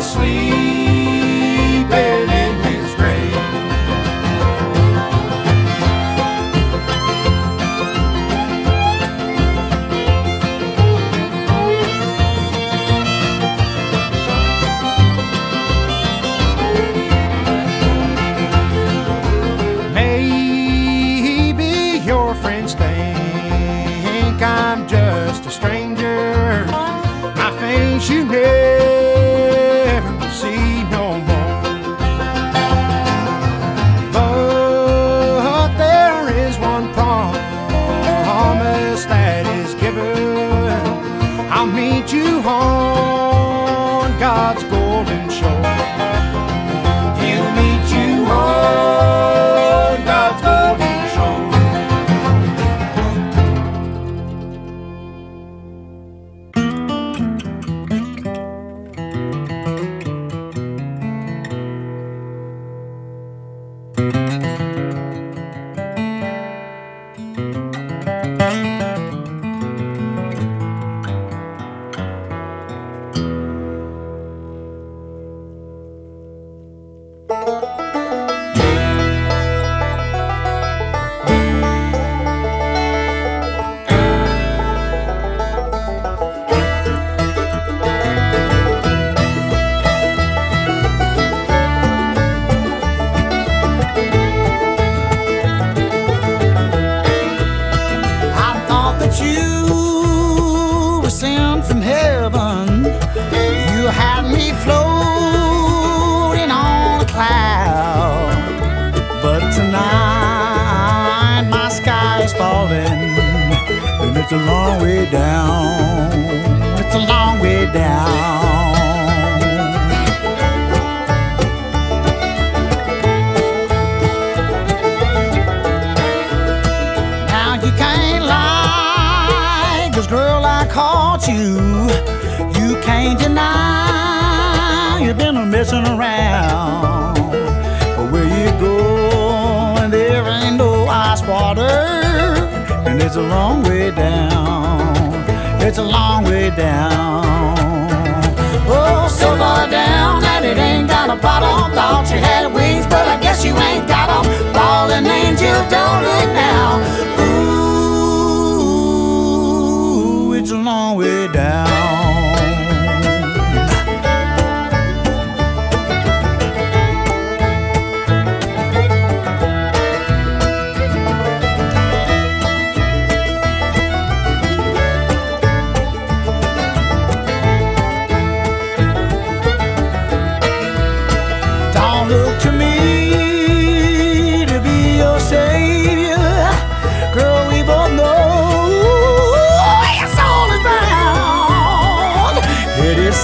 Sweet. heaven. You had me floating on a cloud, but tonight my sky is falling, and it's a long way down. It's a long way down. you changing now. You've been messing around. But where you go, and there ain't no ice water. And it's a long way down. It's a long way down. Oh, so far down that it ain't got a bottom. Thought you had wings, but I guess you ain't got them. Fallen angel, don't look now. Ooh, it's a long way down.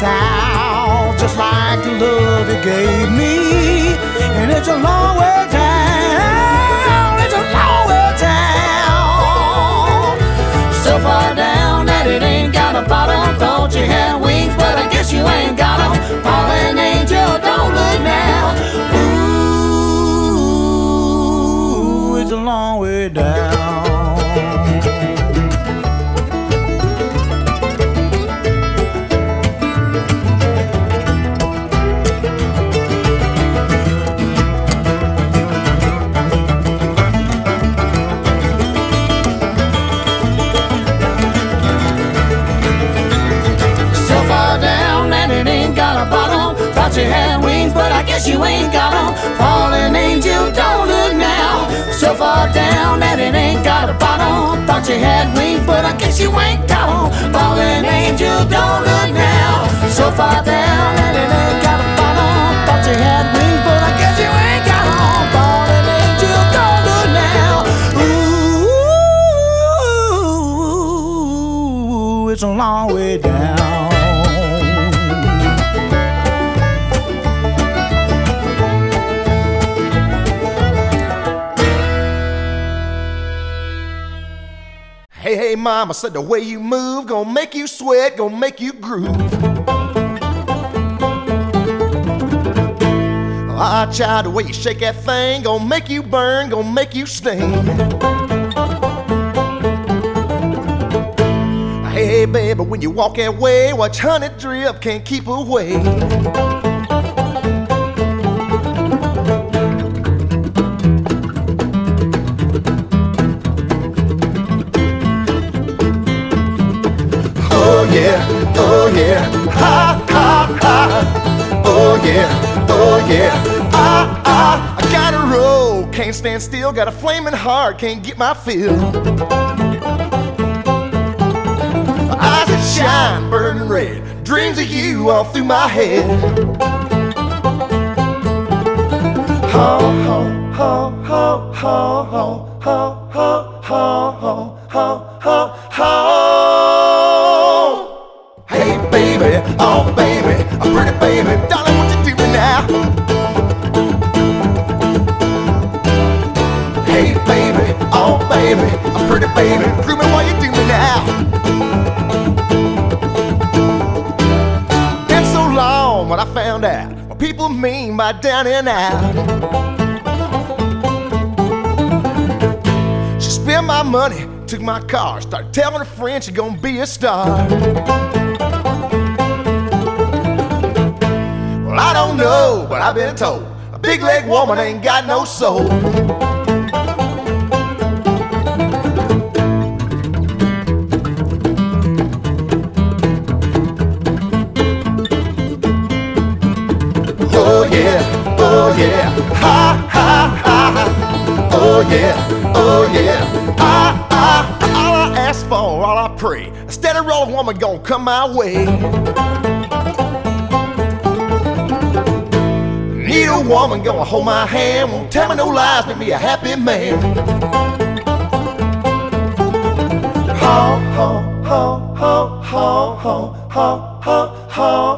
Sound just like the love you gave me. And it's a long way down. It's a long way down. So far down that it ain't got a bottom. Thought you had wings, but I guess you ain't got them. Fallen angel, don't look now. Ooh, it's a long way down. Thought you had wings, but I guess you ain't got them. Fallen angel, don't look now. So far down that it ain't got a bottom. Thought you had wings, but I guess you ain't got them. Fallen angel, don't look now. So far down that it ain't got a bottom. Thought you had wings, but I guess you ain't got them. Angel, don't look now. Ooh, it's a long mama said the way you move gonna make you sweat, gonna make you groove. Ah, child, the way you shake that thing gonna make you burn, gonna make you sting. Hey, baby, when you walk that way, watch honey drip, can't keep away. Yeah, oh yeah, ah ah. I gotta roll, can't stand still, got a flaming heart, can't get my fill. Eyes that shine, burning red, dreams of you all through my head. Ho ho ho ho ho ho ho ho ho ho ho. Hey baby, oh baby, a pretty baby, darling, now? Hey baby, oh baby, a pretty baby, grooving what you doing now? Been so long when I found out what people mean by down and out. She spent my money, took my car, started telling her friends she gonna be a star. Well, I don't know, but I've been told a big leg woman ain't got no soul. Oh yeah, oh yeah, ha ha ha. Oh yeah, oh yeah, ah ah. All I ask for, all I pray, a steady roll woman gonna come my way. Woman gonna hold my hand, won't tell me no lies, make me a happy man. Ho ho ho ho ho ho ho ho ho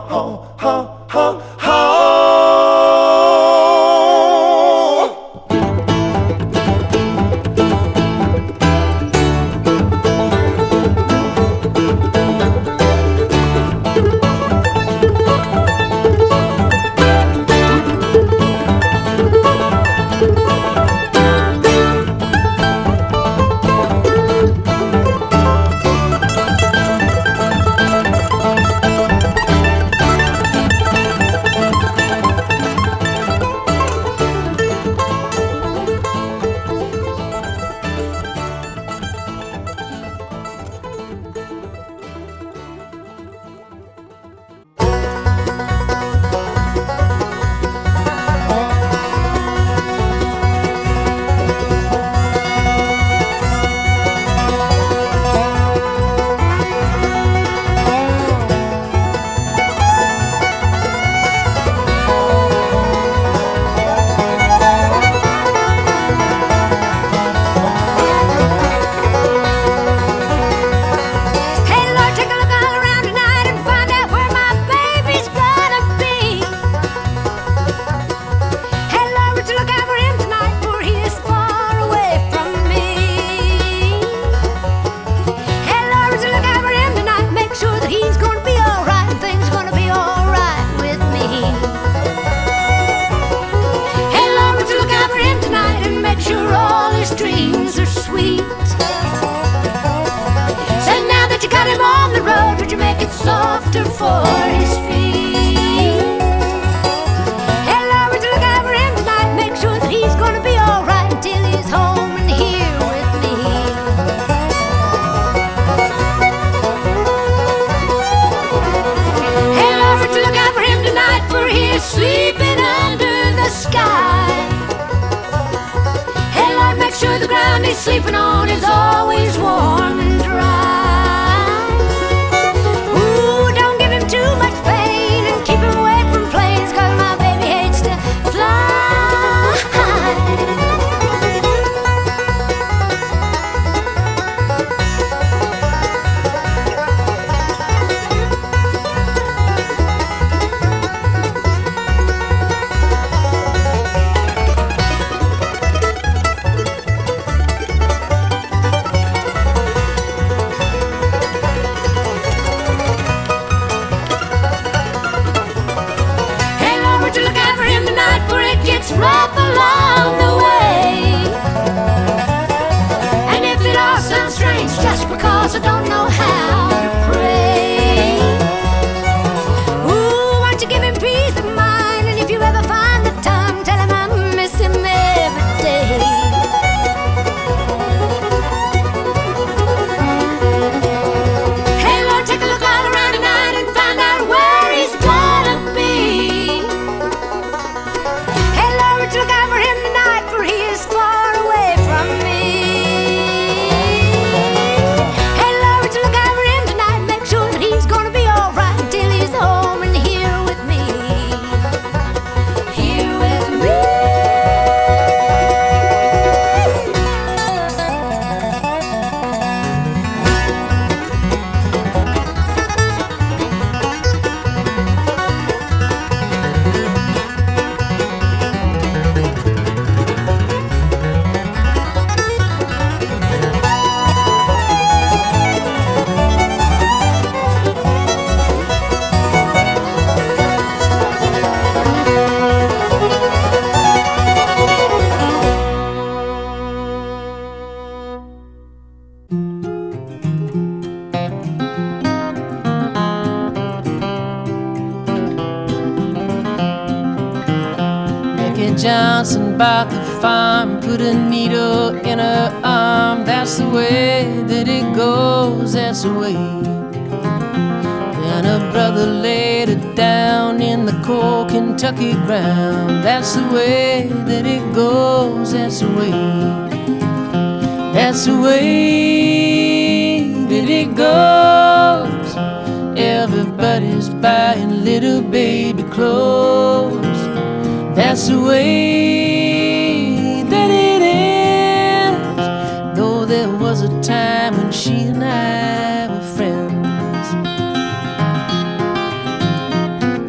Johnson bought the farm, put a needle in her arm. That's the way that it goes, that's the way. Then her brother laid her down in the cold Kentucky ground. That's the way that it goes, that's the way. That's the way that it goes. Everybody's buying little baby clothes. That's the way that it ends. Though there was a time when she and I were friends.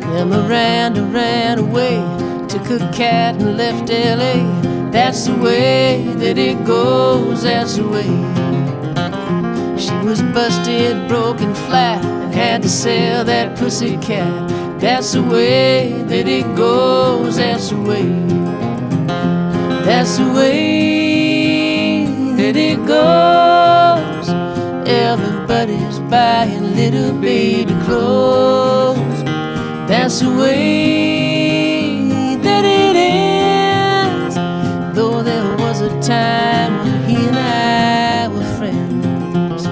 Then Miranda ran away, took her cat and left LA. That's the way that it goes, that's the way. She was busted, broken flat, and had to sell that pussy cat. That's the way that it goes, that's the way. That's the way that it goes. Everybody's buying little baby clothes. That's the way that it ends. Though there was a time when he and I were friends.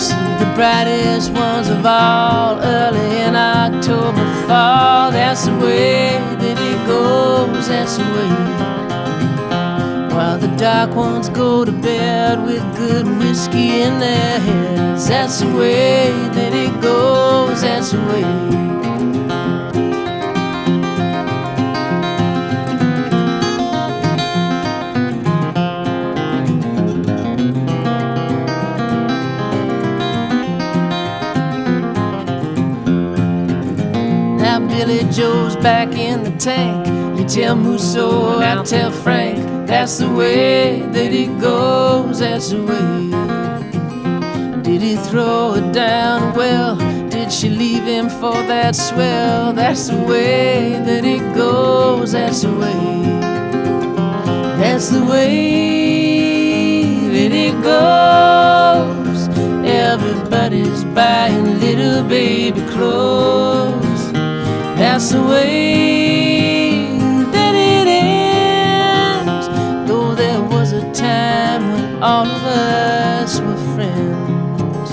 See the brightest ones of all early in October fall. That's the way that it goes, that's the way. While the dark ones go to bed with good whiskey in their heads. That's the way that it goes, that's the way. Billy Joe's back in the tank. You tell Musso, I tell Frank. That's the way that it goes, that's the way. Did he throw her down? Well, did she leave him for that swell? That's the way that it goes, that's the way. That's the way that it goes. Everybody's buying little baby clothes. That's the way that it ends. Though there was a time when all of us were friends.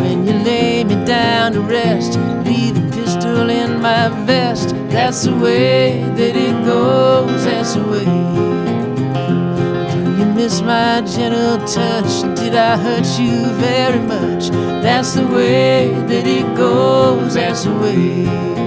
When you lay me down to rest, leave a pistol in my vest. That's the way that it goes, that's the way. Miss my gentle touch? Did I hurt you very much? That's the way that it goes, that's the way.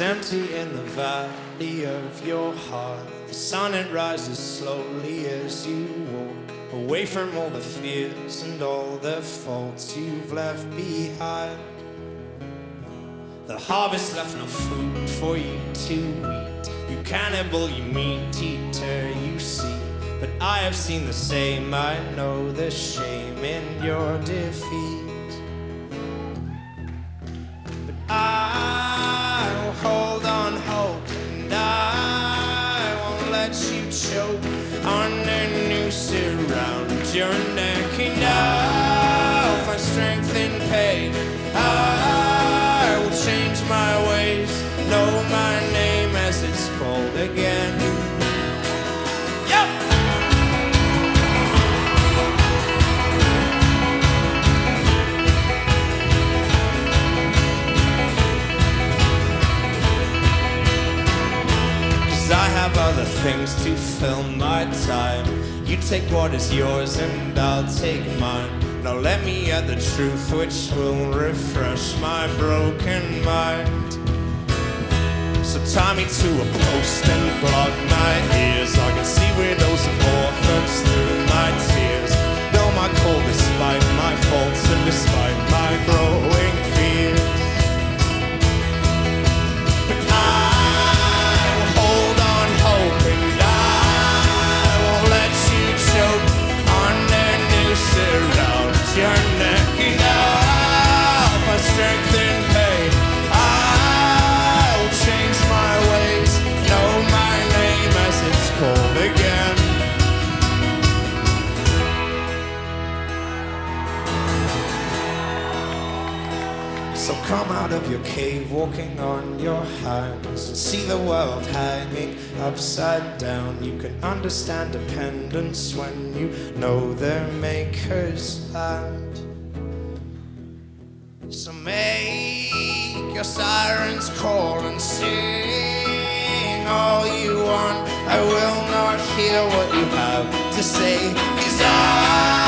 It's empty in the valley of your heart. The sun it rises slowly as you walk away from all the fears and all the faults you've left behind. The harvest left no food for you to eat. You cannibal, you meat eater, you see. But I have seen the same, I know the shame in your defeat. Things to fill my time. You take what is yours and I'll take mine. Now let me add the truth which will refresh my broken mind. So tie me to a post and block my ears. I can see widows and orphans through my tears. Know my cold despite my faults and despite my growing come out of your cave, walking on your hands, and see the world hanging upside down. You can understand dependence when you know their maker's land. So make your sirens call and sing all you want. I will not hear what you have to say, cause I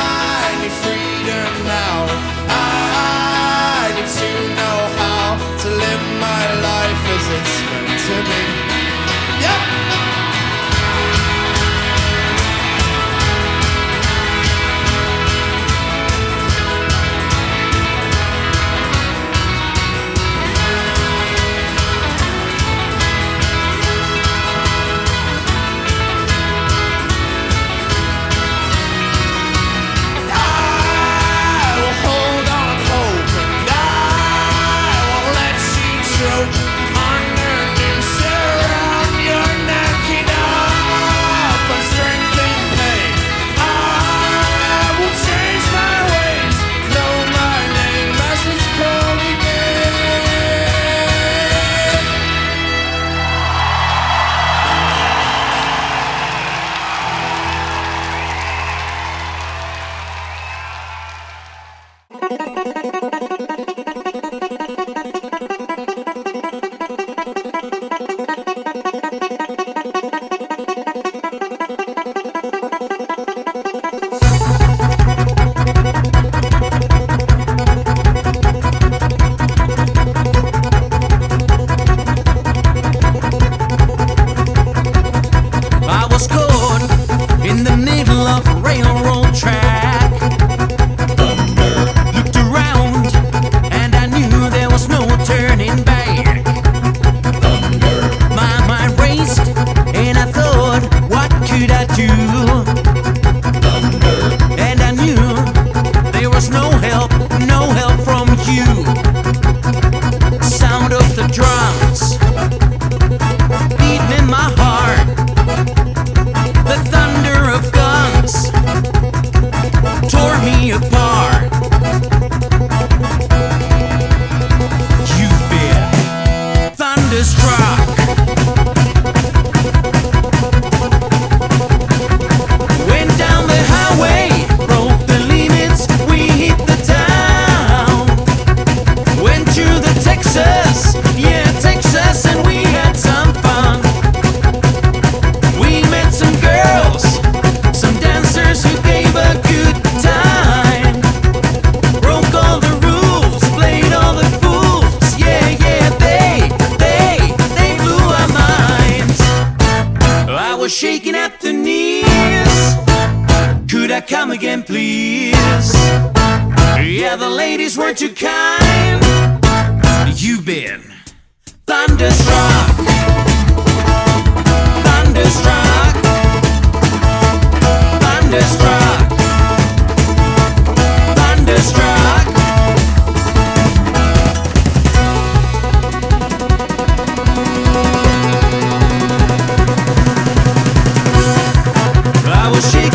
weren't you kind. You've been thunderstruck, thunderstruck, thunderstruck, thunderstruck. I was shaking.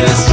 this